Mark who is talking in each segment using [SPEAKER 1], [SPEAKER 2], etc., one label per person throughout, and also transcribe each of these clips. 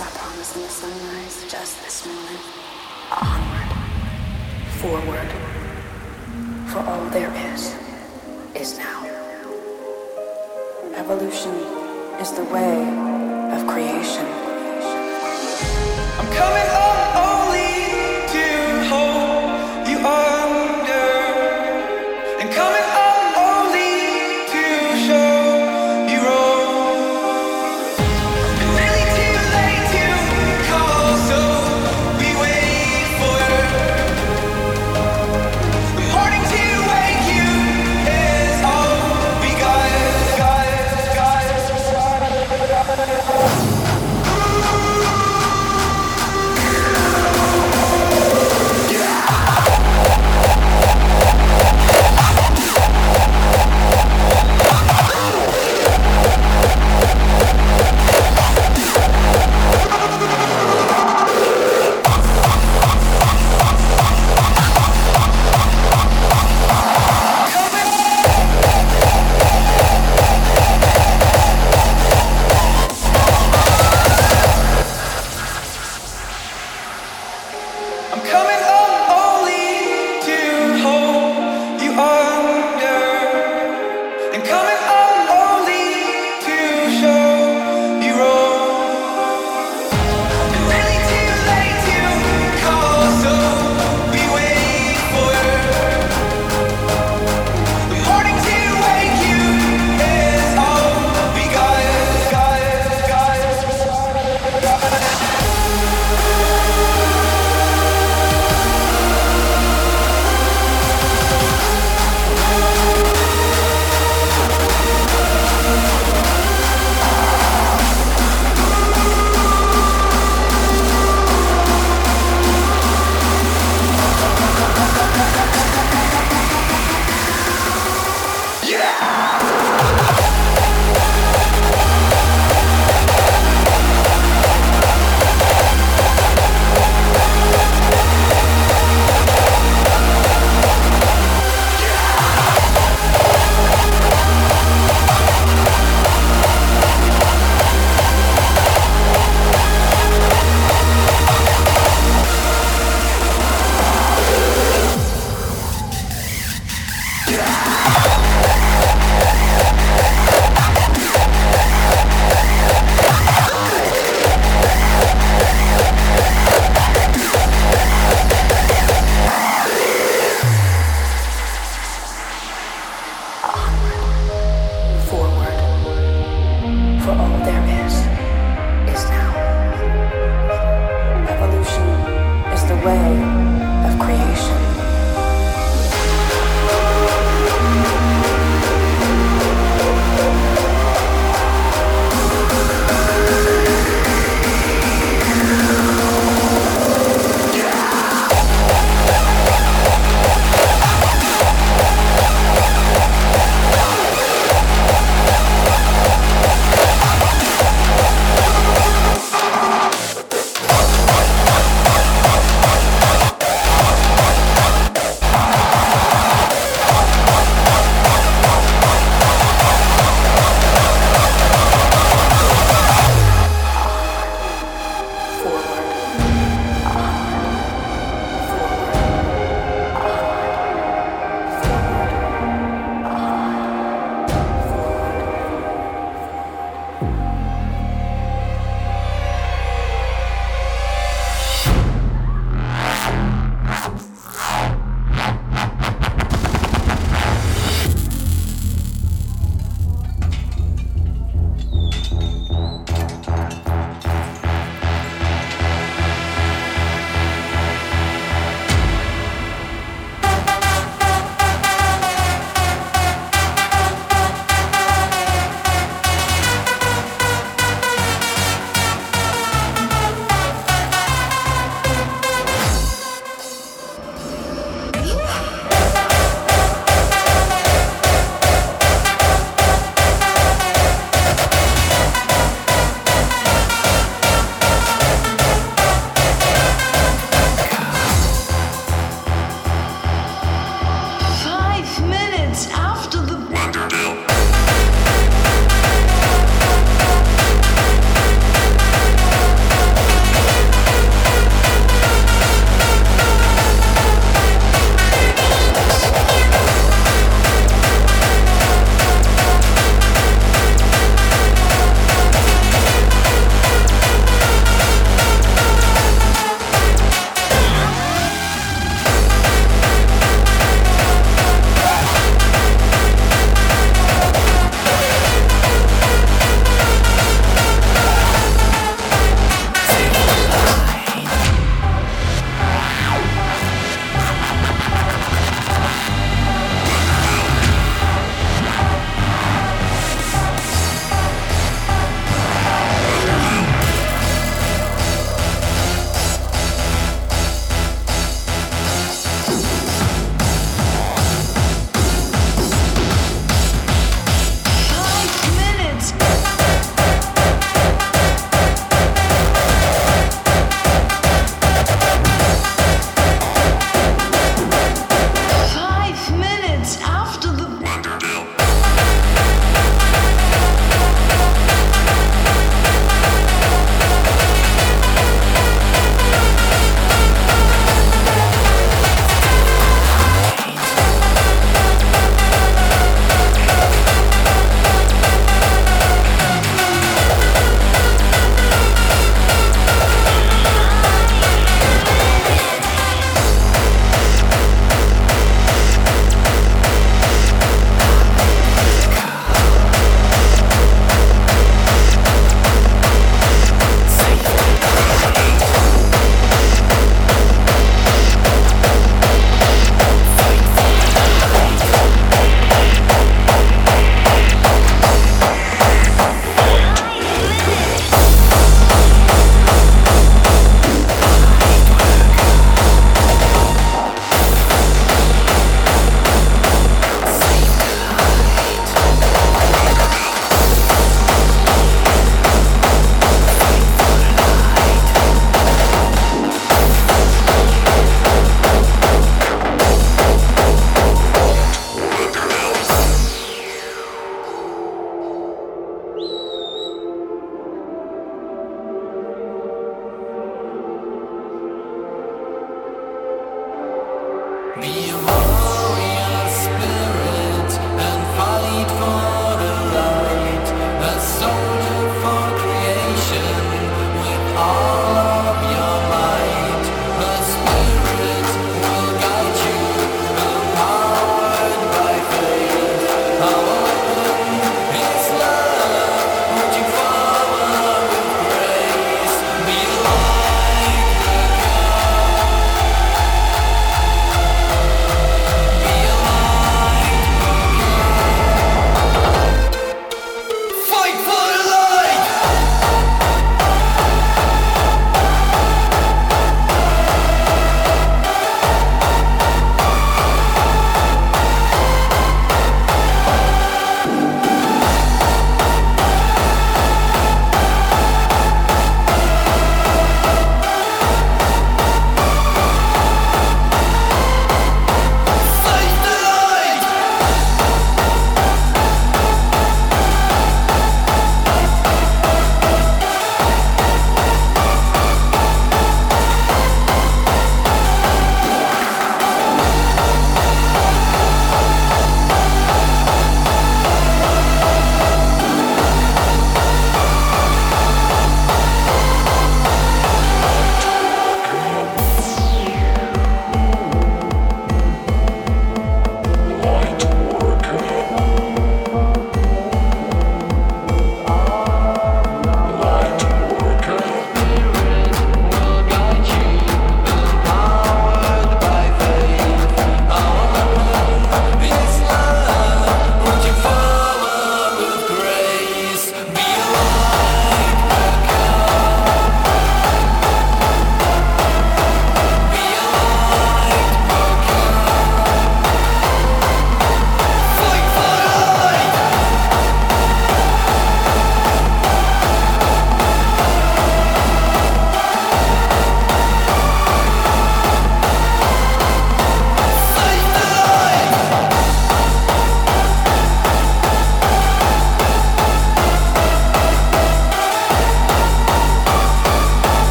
[SPEAKER 1] I promise in the sunrise just this morning. Onward, forward, for all there is, is now. Evolution is the way of creation.
[SPEAKER 2] I'm coming.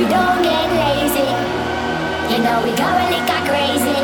[SPEAKER 2] we
[SPEAKER 3] don't get lazy. You know we got really got crazy.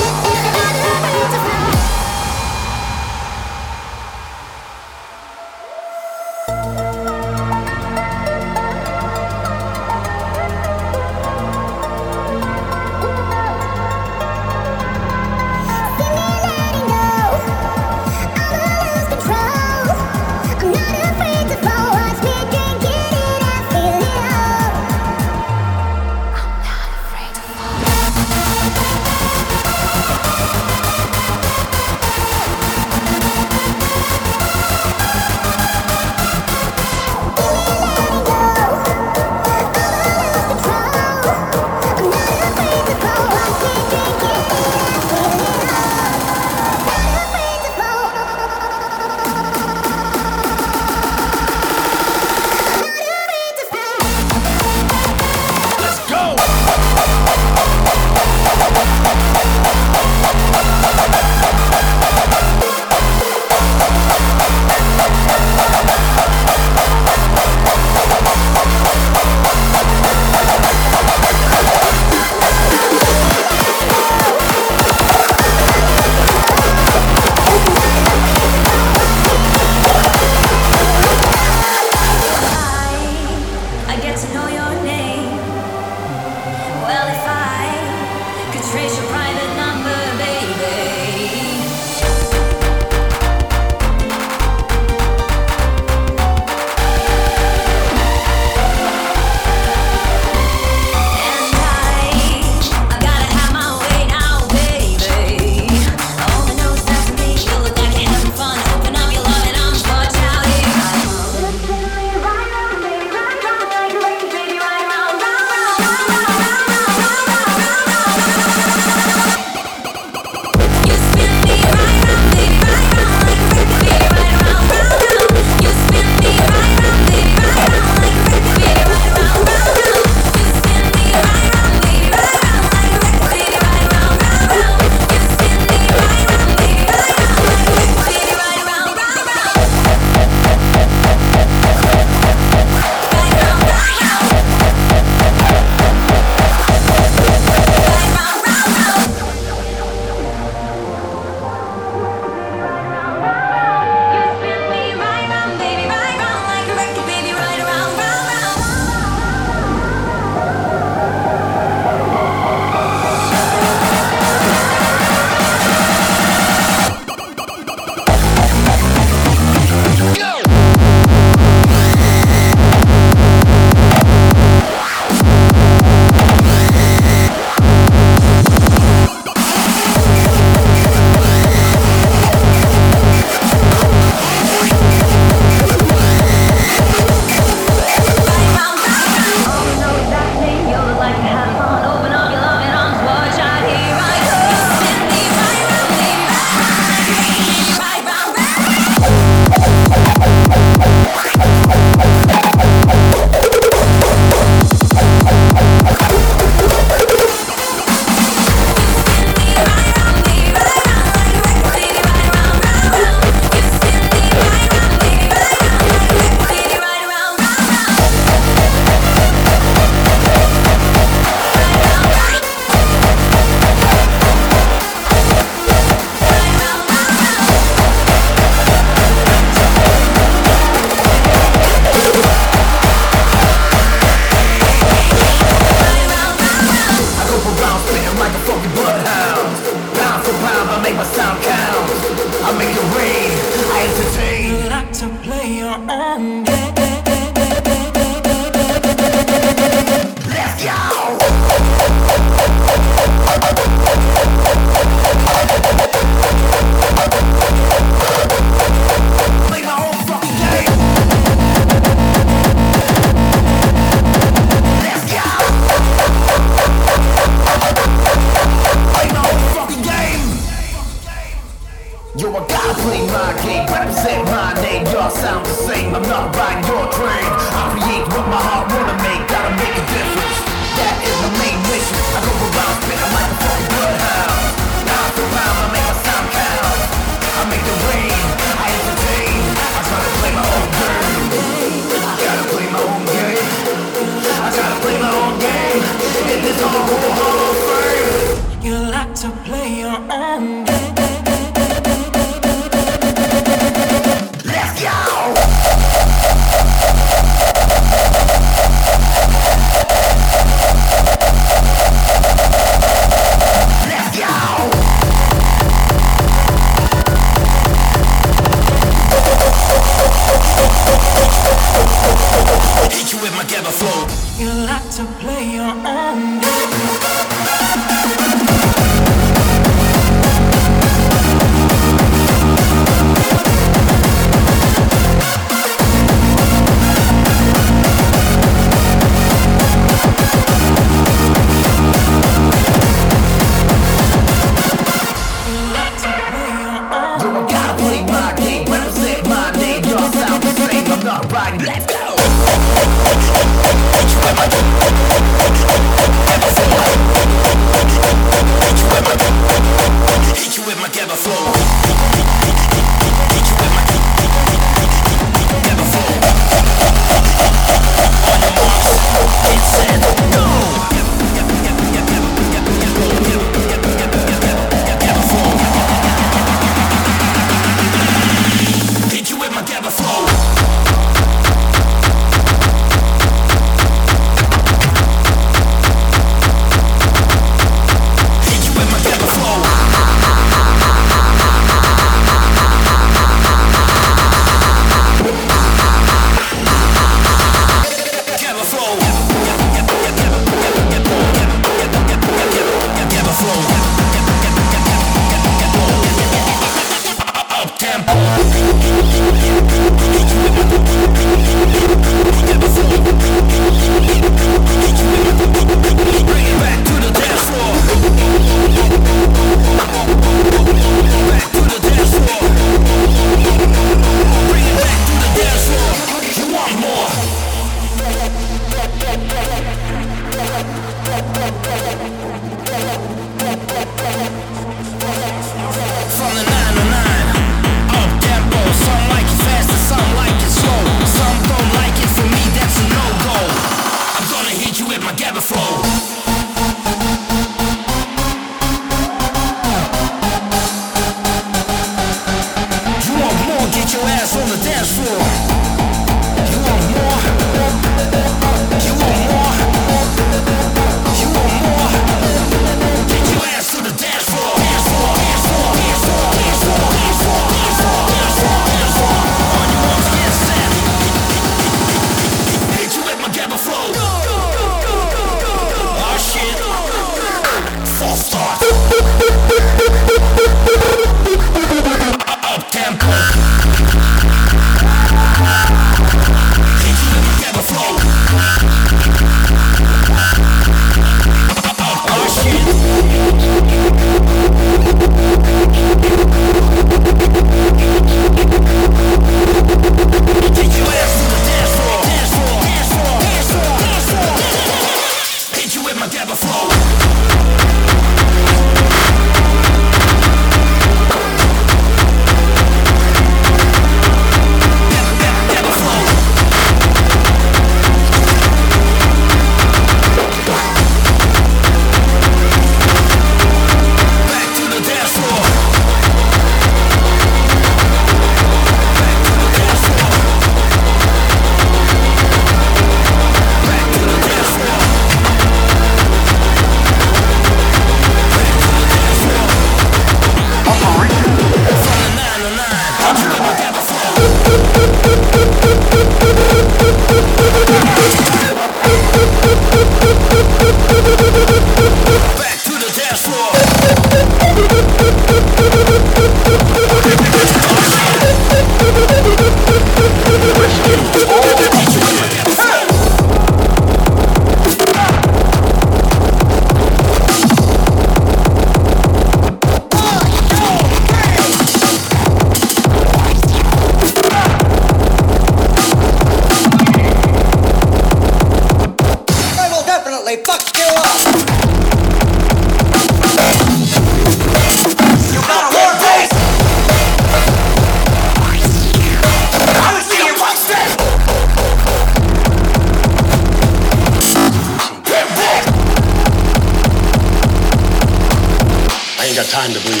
[SPEAKER 4] Time to bleed.